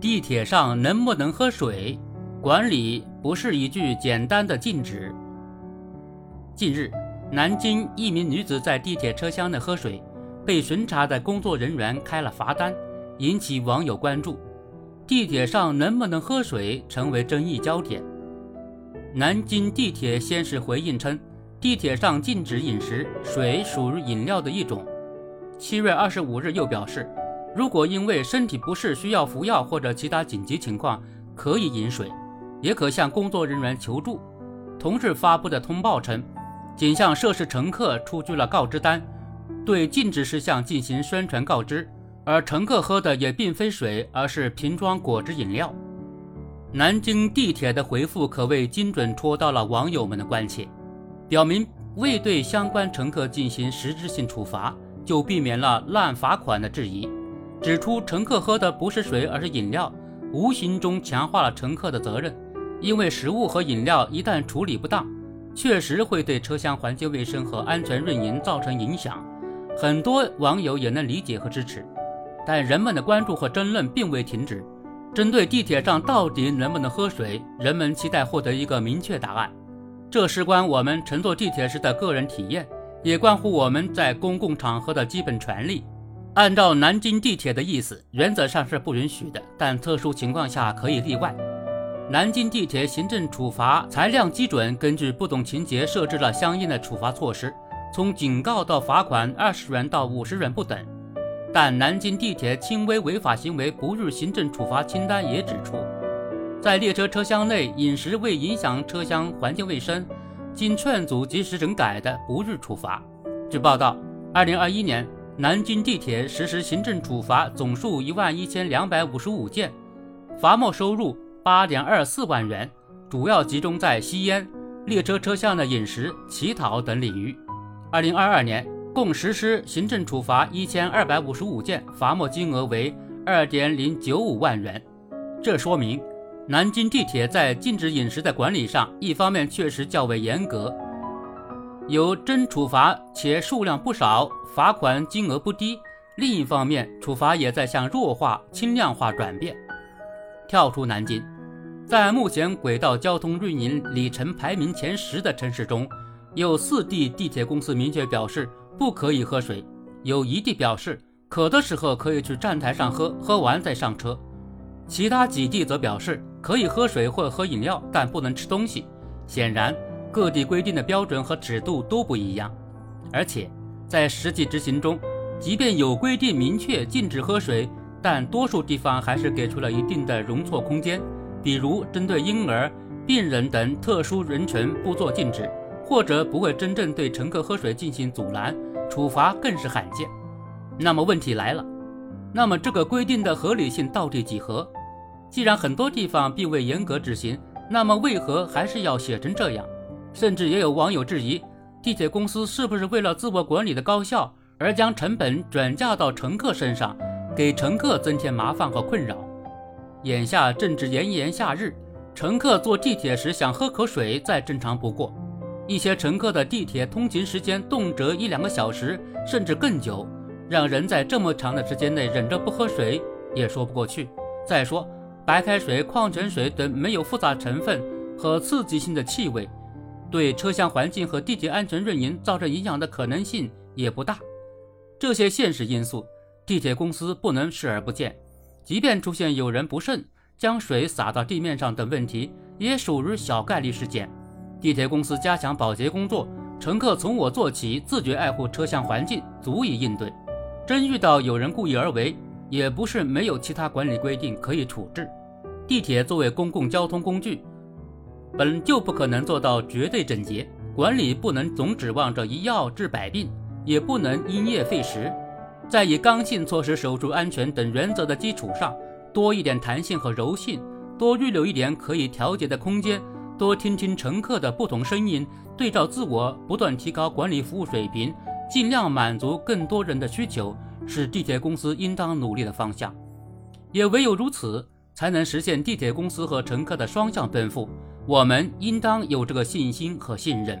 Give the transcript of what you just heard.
地铁上能不能喝水？管理不是一句简单的禁止。近日，南京一名女子在地铁车厢内喝水，被巡查的工作人员开了罚单，引起网友关注。地铁上能不能喝水成为争议焦点。南京地铁先是回应称，地铁上禁止饮食，水属于饮料的一种。七月二十五日又表示，如果因为身体不适需要服药或者其他紧急情况，可以饮水。也可向工作人员求助。同时发布的通报称，仅向涉事乘客出具了告知单，对禁止事项进行宣传告知。而乘客喝的也并非水，而是瓶装果汁饮料。南京地铁的回复可谓精准戳到了网友们的关切，表明未对相关乘客进行实质性处罚，就避免了滥罚款的质疑。指出乘客喝的不是水，而是饮料，无形中强化了乘客的责任。因为食物和饮料一旦处理不当，确实会对车厢环境卫生和安全运营造成影响。很多网友也能理解和支持，但人们的关注和争论并未停止。针对地铁上到底能不能喝水，人们期待获得一个明确答案。这事关我们乘坐地铁时的个人体验，也关乎我们在公共场合的基本权利。按照南京地铁的意思，原则上是不允许的，但特殊情况下可以例外。南京地铁行政处罚裁量基准根据不同情节设置了相应的处罚措施，从警告到罚款二十元到五十元不等。但南京地铁轻微违法行为不入行政处罚清单也指出，在列车车厢内饮食未影响车厢环境卫生，经劝阻及时整改的不予处罚。据报道，二零二一年南京地铁实施行政处罚总数一万一千两百五十五件，罚没收入。八点二四万元，主要集中在吸烟、列车车厢的饮食、乞讨等领域。二零二二年共实施行政处罚一千二百五十五件，罚没金额为二点零九五万元。这说明南京地铁在禁止饮食的管理上，一方面确实较为严格，有真处罚且数量不少，罚款金额不低；另一方面，处罚也在向弱化、轻量化转变。跳出南京，在目前轨道交通运营里程排名前十的城市中，有四地地铁公司明确表示不可以喝水，有一地表示渴的时候可以去站台上喝，喝完再上车。其他几地则表示可以喝水或喝饮料，但不能吃东西。显然，各地规定的标准和尺度都不一样，而且在实际执行中，即便有规定明确禁止喝水。但多数地方还是给出了一定的容错空间，比如针对婴儿、病人等特殊人群不做禁止，或者不会真正对乘客喝水进行阻拦，处罚更是罕见。那么问题来了，那么这个规定的合理性到底几何？既然很多地方并未严格执行，那么为何还是要写成这样？甚至也有网友质疑，地铁公司是不是为了自我管理的高效，而将成本转嫁到乘客身上？给乘客增添麻烦和困扰。眼下正值炎炎夏日，乘客坐地铁时想喝口水再正常不过。一些乘客的地铁通勤时间动辄一两个小时，甚至更久，让人在这么长的时间内忍着不喝水也说不过去。再说，白开水、矿泉水等没有复杂成分和刺激性的气味，对车厢环境和地铁安全运营造成影响的可能性也不大。这些现实因素。地铁公司不能视而不见，即便出现有人不慎将水洒到地面上等问题，也属于小概率事件。地铁公司加强保洁工作，乘客从我做起，自觉爱护车厢环境，足以应对。真遇到有人故意而为，也不是没有其他管理规定可以处置。地铁作为公共交通工具，本就不可能做到绝对整洁，管理不能总指望着一药治百病，也不能因噎废食。在以刚性措施守住安全等原则的基础上，多一点弹性和柔性，多预留一点可以调节的空间，多听听乘客的不同声音，对照自我，不断提高管理服务水平，尽量满足更多人的需求，是地铁公司应当努力的方向。也唯有如此，才能实现地铁公司和乘客的双向奔赴。我们应当有这个信心和信任。